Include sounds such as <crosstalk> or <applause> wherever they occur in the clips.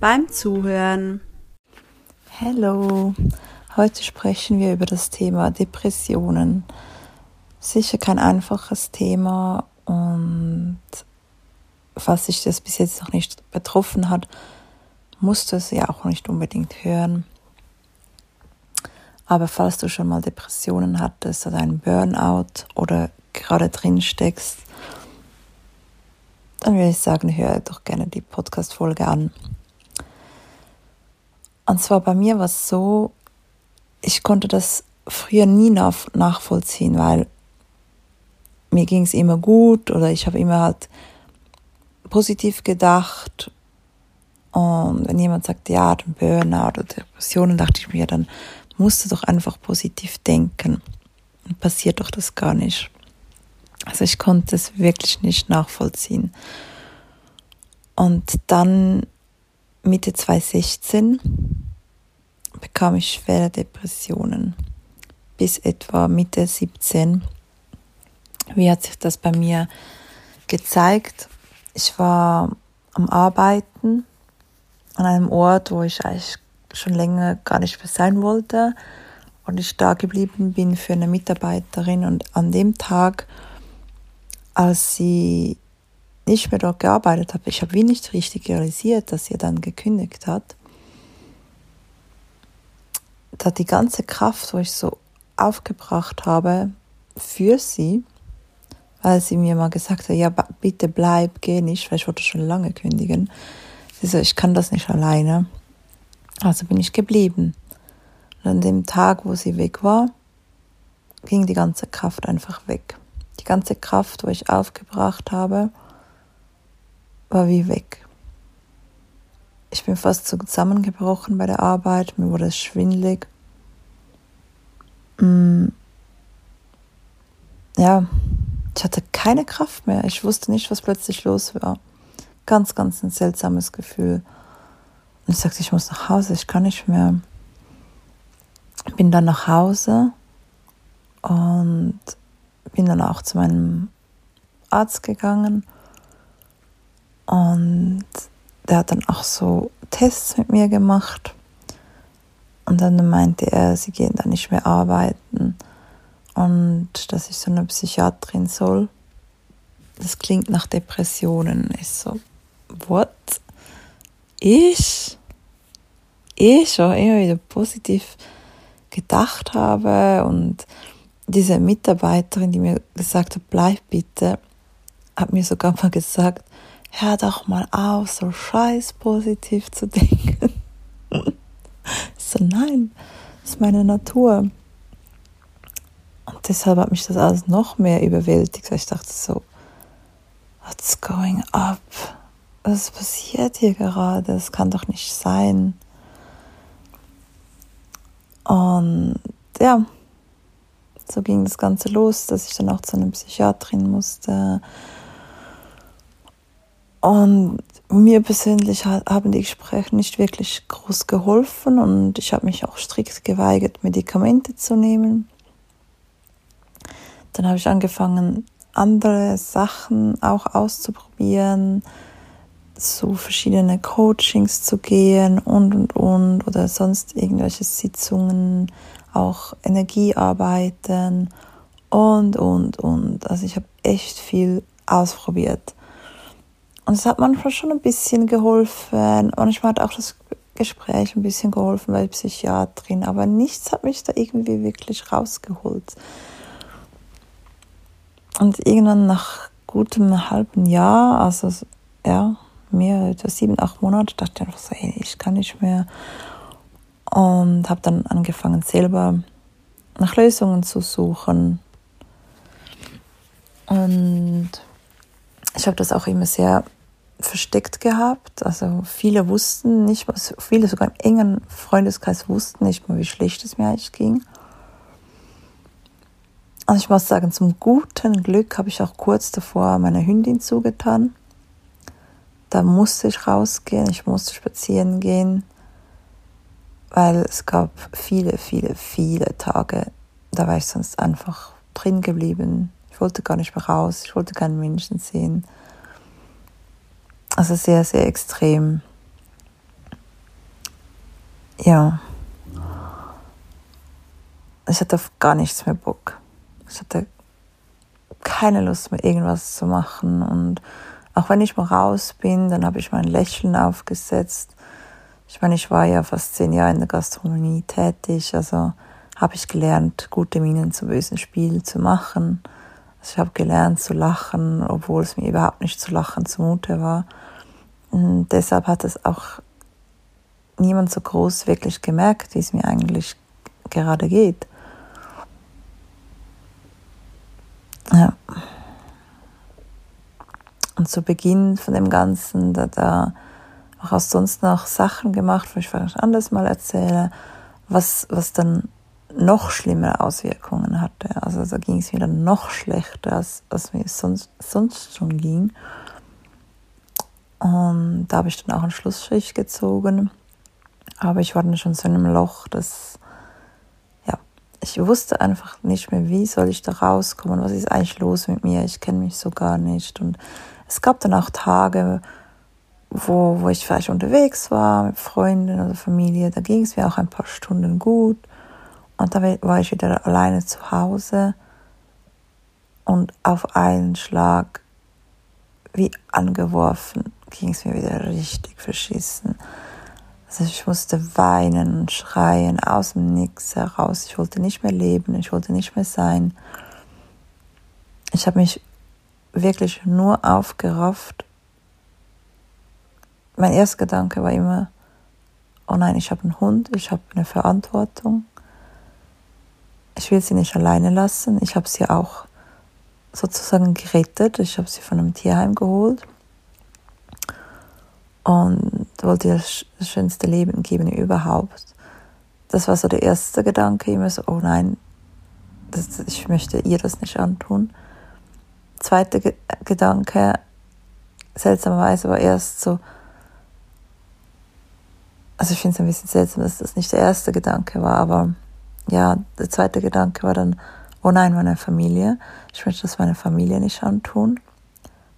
beim Zuhören. Hallo, heute sprechen wir über das Thema Depressionen. Sicher kein einfaches Thema und falls sich das bis jetzt noch nicht betroffen hat, musst du es ja auch nicht unbedingt hören. Aber falls du schon mal Depressionen hattest oder einen Burnout oder gerade drin steckst, dann würde ich sagen, hör doch gerne die Podcast-Folge an. Und zwar bei mir war es so, ich konnte das früher nie nach, nachvollziehen, weil mir ging es immer gut oder ich habe immer halt positiv gedacht. Und wenn jemand sagt, ja, den Burnout oder Depressionen, dachte ich mir, dann musst du doch einfach positiv denken. Und passiert doch das gar nicht. Also ich konnte es wirklich nicht nachvollziehen. Und dann Mitte 2016 bekam ich schwere Depressionen. Bis etwa Mitte 17. Wie hat sich das bei mir gezeigt? Ich war am Arbeiten an einem Ort, wo ich eigentlich schon länger gar nicht mehr sein wollte und ich da geblieben bin für eine Mitarbeiterin und an dem Tag, als sie nicht mehr dort gearbeitet hat, ich habe wie nicht richtig realisiert, dass sie dann gekündigt hat, da die ganze Kraft, wo ich so aufgebracht habe für sie, weil sie mir mal gesagt hat, ja, bitte bleib, geh nicht, weil ich wollte schon lange kündigen. Sie so, ich kann das nicht alleine. Also bin ich geblieben. Und an dem Tag, wo sie weg war, ging die ganze Kraft einfach weg. Die ganze Kraft, wo ich aufgebracht habe, war wie weg. Ich bin fast zusammengebrochen bei der Arbeit, mir wurde es schwindlig. Mm. Ja, ich hatte keine Kraft mehr. Ich wusste nicht, was plötzlich los war. Ganz, ganz ein seltsames Gefühl. Und ich sagte, ich muss nach Hause, ich kann nicht mehr. Bin dann nach Hause und bin dann auch zu meinem Arzt gegangen. Und der hat dann auch so Tests mit mir gemacht. Und dann meinte er, sie gehen da nicht mehr arbeiten und dass ich so eine Psychiatrin soll. Das klingt nach Depressionen. Ich so, what? Ich? Ich schon immer wieder positiv gedacht habe und diese Mitarbeiterin, die mir gesagt hat, bleib bitte, hat mir sogar mal <laughs> gesagt, hör doch mal auf, so scheiß positiv zu <laughs> denken. so, nein, das ist meine Natur. Und deshalb hat mich das alles noch mehr überwältigt. Ich dachte so, what's going up? Was passiert hier gerade? Das kann doch nicht sein. Und ja, so ging das Ganze los, dass ich dann auch zu einer Psychiatrin musste. Und mir persönlich haben die Gespräche nicht wirklich groß geholfen und ich habe mich auch strikt geweigert, Medikamente zu nehmen. Dann habe ich angefangen, andere Sachen auch auszuprobieren, zu verschiedene Coachings zu gehen und und und oder sonst irgendwelche Sitzungen, auch Energiearbeiten und und und. Also ich habe echt viel ausprobiert. Und es hat manchmal schon ein bisschen geholfen. Manchmal hat auch das Gespräch ein bisschen geholfen bei der Psychiatrin, aber nichts hat mich da irgendwie wirklich rausgeholt. Und irgendwann nach gutem halben Jahr, also ja, mehr, sieben, acht Monate, dachte ich einfach so, ey, ich kann nicht mehr. Und habe dann angefangen, selber nach Lösungen zu suchen. Und ich habe das auch immer sehr versteckt gehabt. Also viele wussten nicht, was, viele sogar im engen Freundeskreis wussten nicht mal, wie schlecht es mir eigentlich ging. Also ich muss sagen, zum guten Glück habe ich auch kurz davor meine Hündin zugetan. Da musste ich rausgehen, ich musste spazieren gehen, weil es gab viele, viele, viele Tage, da war ich sonst einfach drin geblieben. Ich wollte gar nicht mehr raus, ich wollte keinen Menschen sehen. Also sehr, sehr extrem. Ja. Ich hatte auf gar nichts mehr Bock. Ich hatte keine Lust mehr, irgendwas zu machen. Und auch wenn ich mal raus bin, dann habe ich mein Lächeln aufgesetzt. Ich meine, ich war ja fast zehn Jahre in der Gastronomie tätig, also habe ich gelernt, gute Minen zu bösen Spiel zu machen. Also ich habe gelernt zu lachen, obwohl es mir überhaupt nicht zu lachen zumute war. Und deshalb hat es auch niemand so groß wirklich gemerkt, wie es mir eigentlich gerade geht. Ja. Und zu Beginn von dem Ganzen, da, da auch sonst noch Sachen gemacht, wo ich vielleicht anders mal erzähle, was, was dann noch schlimmere Auswirkungen hatte. Also da ging es mir dann noch schlechter, als, als mir sonst, sonst schon ging. Und da habe ich dann auch einen Schlussstrich gezogen. Aber ich war dann schon so in einem Loch, dass ja, ich wusste einfach nicht mehr, wie soll ich da rauskommen, was ist eigentlich los mit mir, ich kenne mich so gar nicht. Und es gab dann auch Tage, wo, wo ich vielleicht unterwegs war mit Freunden oder Familie, da ging es mir auch ein paar Stunden gut. Und da war ich wieder alleine zu Hause und auf einen Schlag wie angeworfen ging es mir wieder richtig verschissen. Also ich musste weinen und schreien aus dem Nix heraus. Ich wollte nicht mehr leben, ich wollte nicht mehr sein. Ich habe mich wirklich nur aufgerafft. Mein erster Gedanke war immer, oh nein, ich habe einen Hund, ich habe eine Verantwortung. Ich will sie nicht alleine lassen. Ich habe sie auch sozusagen gerettet. Ich habe sie von einem Tierheim geholt und wollte ihr das schönste Leben geben überhaupt. Das war so der erste Gedanke, immer so, oh nein, das, ich möchte ihr das nicht antun. Zweiter Ge Gedanke, seltsamerweise war erst so, also ich finde es ein bisschen seltsam, dass das nicht der erste Gedanke war, aber ja, der zweite Gedanke war dann, oh nein, meine Familie, ich möchte das meiner Familie nicht antun.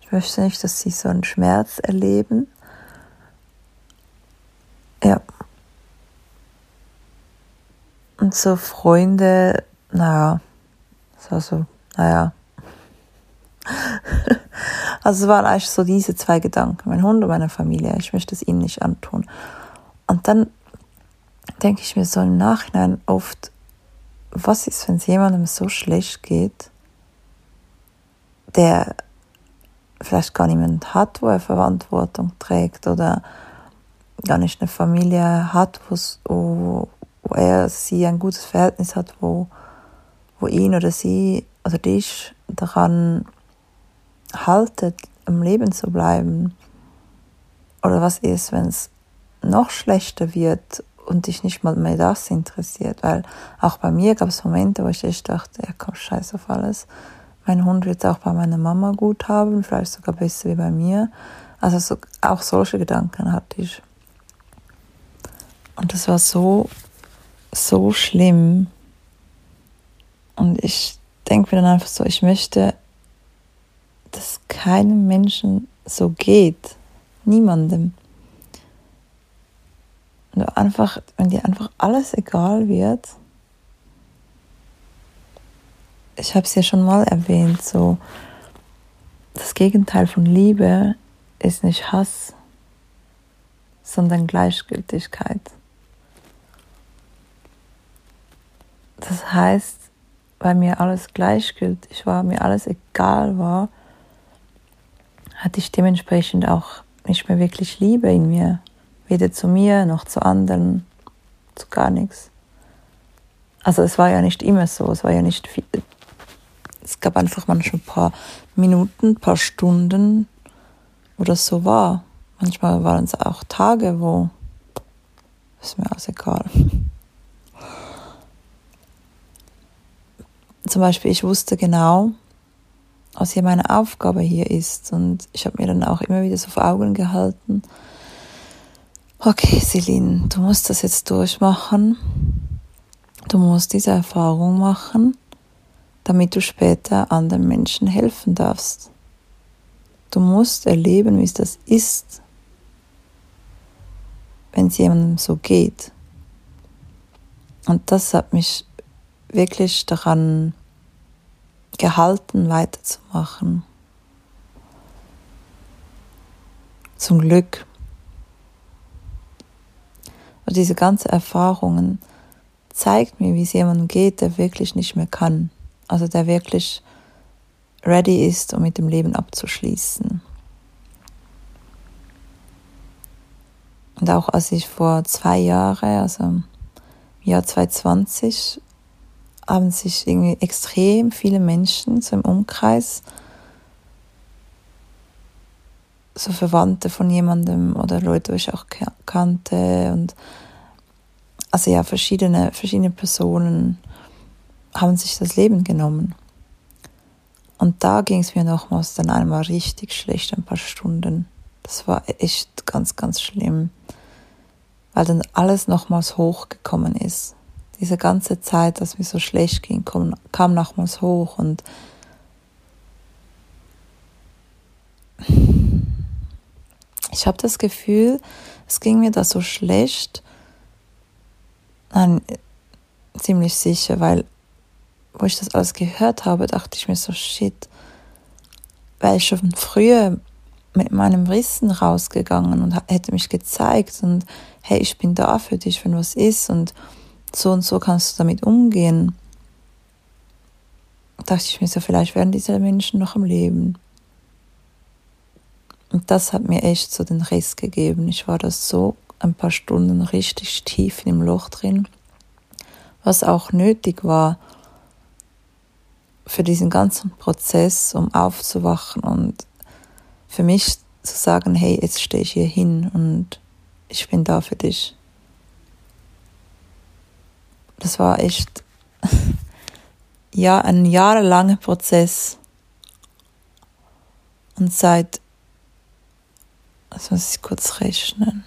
Ich möchte nicht, dass sie so einen Schmerz erleben. Ja. Und so Freunde, naja, war so, naja. <laughs> also es waren eigentlich so diese zwei Gedanken, mein Hund und meine Familie, ich möchte es ihnen nicht antun. Und dann denke ich mir so im Nachhinein oft, was ist, wenn es jemandem so schlecht geht, der vielleicht gar niemanden hat, wo er Verantwortung trägt oder gar nicht eine Familie hat, wo, wo er sie ein gutes Verhältnis hat, wo, wo ihn oder sie oder dich daran haltet, im Leben zu bleiben. Oder was ist, wenn es noch schlechter wird und dich nicht mal mehr das interessiert? Weil auch bei mir gab es Momente, wo ich echt dachte, ja komm, scheiß auf alles. Mein Hund wird es auch bei meiner Mama gut haben, vielleicht sogar besser wie bei mir. Also so, auch solche Gedanken hatte ich. Und das war so, so schlimm. Und ich denke mir dann einfach so, ich möchte, dass keinem Menschen so geht. Niemandem. Und einfach, wenn dir einfach alles egal wird, ich habe es ja schon mal erwähnt, so das Gegenteil von Liebe ist nicht Hass, sondern Gleichgültigkeit. Das heißt, weil mir alles gleichgültig war, mir alles egal war, hatte ich dementsprechend auch nicht mehr wirklich Liebe in mir. Weder zu mir noch zu anderen, zu gar nichts. Also es war ja nicht immer so, es war ja nicht viel. Es gab einfach manchmal ein paar Minuten, ein paar Stunden, wo das so war. Manchmal waren es auch Tage, wo ist mir auch egal. Zum Beispiel, ich wusste genau, was hier meine Aufgabe hier ist. Und ich habe mir dann auch immer wieder so vor Augen gehalten, okay, Celine, du musst das jetzt durchmachen. Du musst diese Erfahrung machen, damit du später anderen Menschen helfen darfst. Du musst erleben, wie es das ist, wenn es jemandem so geht. Und das hat mich wirklich daran gehalten, weiterzumachen. Zum Glück. Und diese ganzen Erfahrungen zeigt mir, wie es jemandem geht, der wirklich nicht mehr kann. Also der wirklich ready ist, um mit dem Leben abzuschließen. Und auch als ich vor zwei Jahren, also im Jahr 2020, haben sich irgendwie extrem viele Menschen so im Umkreis, so Verwandte von jemandem oder Leute, die ich auch kannte und also ja, verschiedene, verschiedene Personen haben sich das Leben genommen. Und da ging es mir nochmals dann einmal richtig schlecht, ein paar Stunden. Das war echt ganz, ganz schlimm, weil dann alles nochmals hochgekommen ist diese ganze Zeit, dass mir so schlecht ging, kam, kam nochmals hoch und ich habe das Gefühl, es ging mir da so schlecht. Nein, ziemlich sicher, weil wo ich das alles gehört habe, dachte ich mir so, shit, wäre ich schon früher mit meinem Wissen rausgegangen und hätte mich gezeigt und hey, ich bin da für dich, wenn was ist und so und so kannst du damit umgehen. Da dachte ich mir so, vielleicht werden diese Menschen noch am Leben. Und das hat mir echt so den Riss gegeben. Ich war da so ein paar Stunden richtig tief in dem Loch drin, was auch nötig war für diesen ganzen Prozess, um aufzuwachen und für mich zu sagen, hey, jetzt stehe ich hier hin und ich bin da für dich das war echt <laughs> ja, ein jahrelanger Prozess. Und seit, das muss ich kurz rechnen,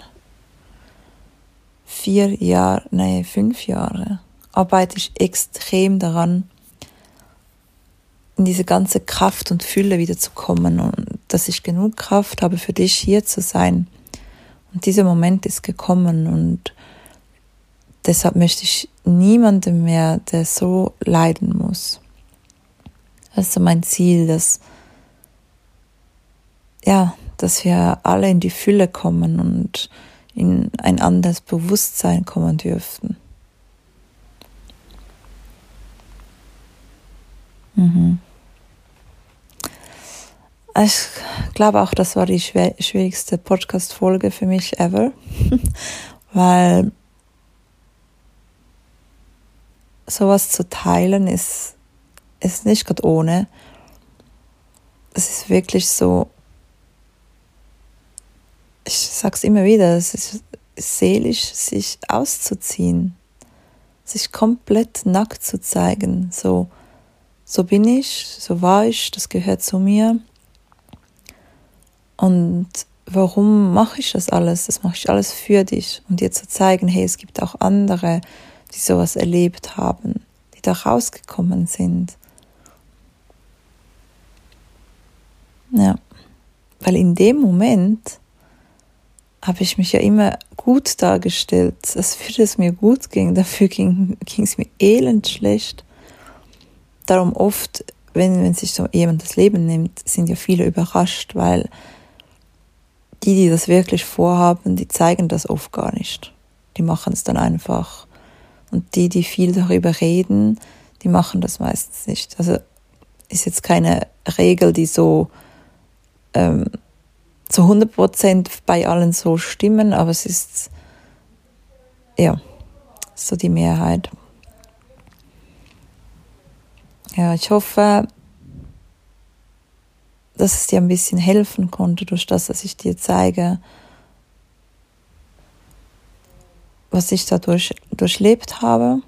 vier Jahre, nee, fünf Jahre, arbeite ich extrem daran, in diese ganze Kraft und Fülle wieder zu kommen und dass ich genug Kraft habe, für dich hier zu sein. Und dieser Moment ist gekommen und deshalb möchte ich niemandem mehr, der so leiden muss. Das ist mein Ziel, dass, ja, dass wir alle in die Fülle kommen und in ein anderes Bewusstsein kommen dürften. Mhm. Ich glaube auch, das war die schwierigste Podcast-Folge für mich ever, <laughs> weil sowas zu teilen ist, ist nicht gerade ohne. Es ist wirklich so, ich sag's immer wieder, es ist seelisch, sich auszuziehen, sich komplett nackt zu zeigen. So, so bin ich, so war ich, das gehört zu mir. Und warum mache ich das alles? Das mache ich alles für dich, um dir zu zeigen, hey, es gibt auch andere die sowas erlebt haben, die da rausgekommen sind. Ja, weil in dem Moment habe ich mich ja immer gut dargestellt, als würde es mir gut ging. <laughs> Dafür ging, es mir elend schlecht. Darum oft, wenn, wenn sich so jemand das Leben nimmt, sind ja viele überrascht, weil die, die das wirklich vorhaben, die zeigen das oft gar nicht. Die machen es dann einfach und die, die viel darüber reden, die machen das meistens nicht. Also ist jetzt keine Regel, die so ähm, zu 100 Prozent bei allen so stimmen, aber es ist ja so die Mehrheit. Ja, ich hoffe, dass es dir ein bisschen helfen konnte durch das, dass ich dir zeige, was ich dadurch durchlebt habe.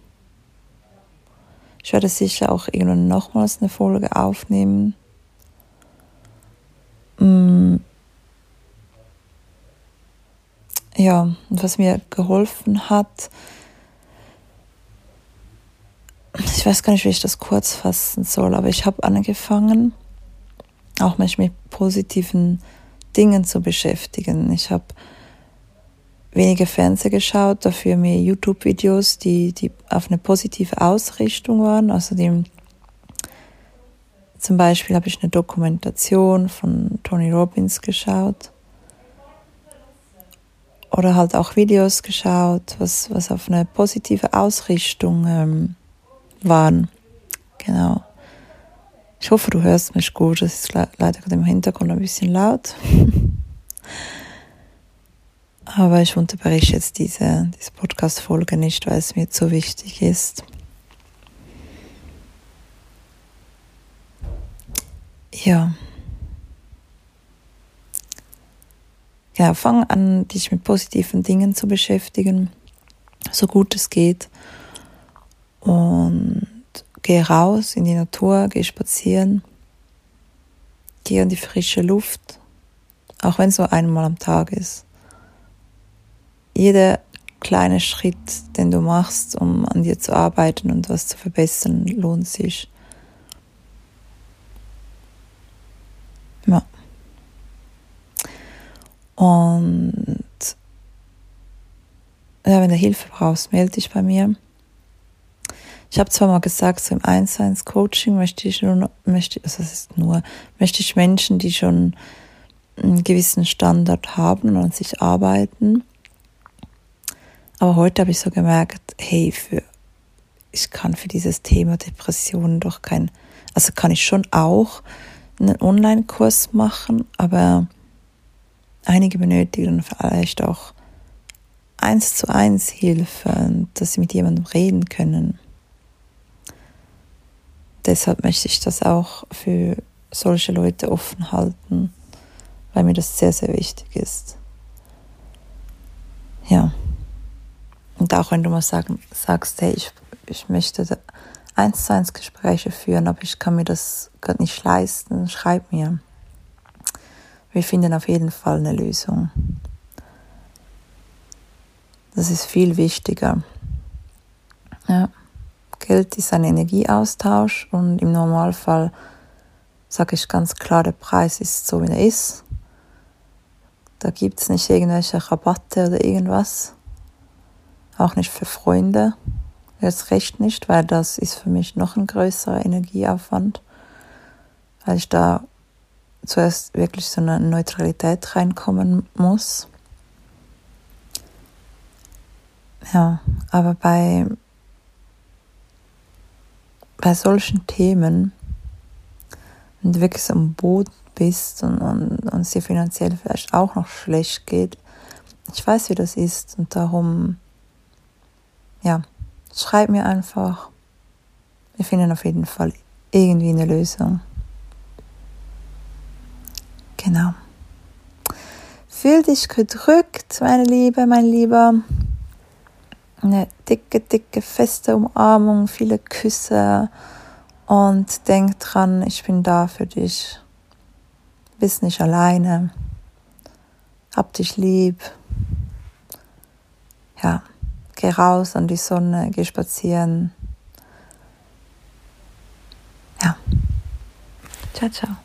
Ich werde sicher auch irgendwann nochmals eine Folge aufnehmen. Mm. Ja, was mir geholfen hat, ich weiß gar nicht, wie ich das kurz fassen soll, aber ich habe angefangen, auch mich mit positiven Dingen zu beschäftigen. Ich habe weniger Fernsehen geschaut, dafür mehr YouTube-Videos, die, die auf eine positive Ausrichtung waren. Die, zum Beispiel habe ich eine Dokumentation von Tony Robbins geschaut. Oder halt auch Videos geschaut, was, was auf eine positive Ausrichtung ähm, waren. Genau. Ich hoffe, du hörst mich gut. Es ist leider gerade im Hintergrund ein bisschen laut. <laughs> Aber ich unterbreche jetzt diese, diese Podcast-Folge nicht, weil es mir zu wichtig ist. Ja. Ja, fang an, dich mit positiven Dingen zu beschäftigen, so gut es geht. Und geh raus in die Natur, geh spazieren, geh in die frische Luft, auch wenn es nur einmal am Tag ist. Jeder kleine Schritt, den du machst, um an dir zu arbeiten und was zu verbessern, lohnt sich. Ja. Und ja, wenn du Hilfe brauchst, melde dich bei mir. Ich habe zwar mal gesagt, so im 1 1 Coaching möchte ich nur, möchte, also das ist nur, möchte ich Menschen, die schon einen gewissen Standard haben und an sich arbeiten. Aber heute habe ich so gemerkt, hey, für, ich kann für dieses Thema Depressionen doch kein, also kann ich schon auch einen Online-Kurs machen, aber einige benötigen vielleicht auch eins zu eins Hilfe, dass sie mit jemandem reden können deshalb möchte ich das auch für solche Leute offen halten, weil mir das sehr, sehr wichtig ist. Ja. Und auch wenn du mal sagen, sagst, hey, ich, ich möchte eins zu eins Gespräche führen, aber ich kann mir das gerade nicht leisten, schreib mir. Wir finden auf jeden Fall eine Lösung. Das ist viel wichtiger. Ja. Geld ist ein Energieaustausch und im Normalfall sage ich ganz klar, der Preis ist so, wie er ist. Da gibt es nicht irgendwelche Rabatte oder irgendwas. Auch nicht für Freunde. Jetzt recht nicht, weil das ist für mich noch ein größerer Energieaufwand. Weil ich da zuerst wirklich so eine Neutralität reinkommen muss. Ja, aber bei bei solchen Themen, wenn du wirklich so am Boden bist und, und, und es dir finanziell vielleicht auch noch schlecht geht, ich weiß, wie das ist und darum, ja, schreib mir einfach. Wir finden auf jeden Fall irgendwie eine Lösung. Genau. Fühl dich gedrückt, meine Liebe, mein Lieber eine dicke, dicke, feste Umarmung, viele Küsse und denk dran, ich bin da für dich. Bist nicht alleine. Hab dich lieb. Ja, geh raus an die Sonne, geh spazieren. Ja. Ciao, ciao.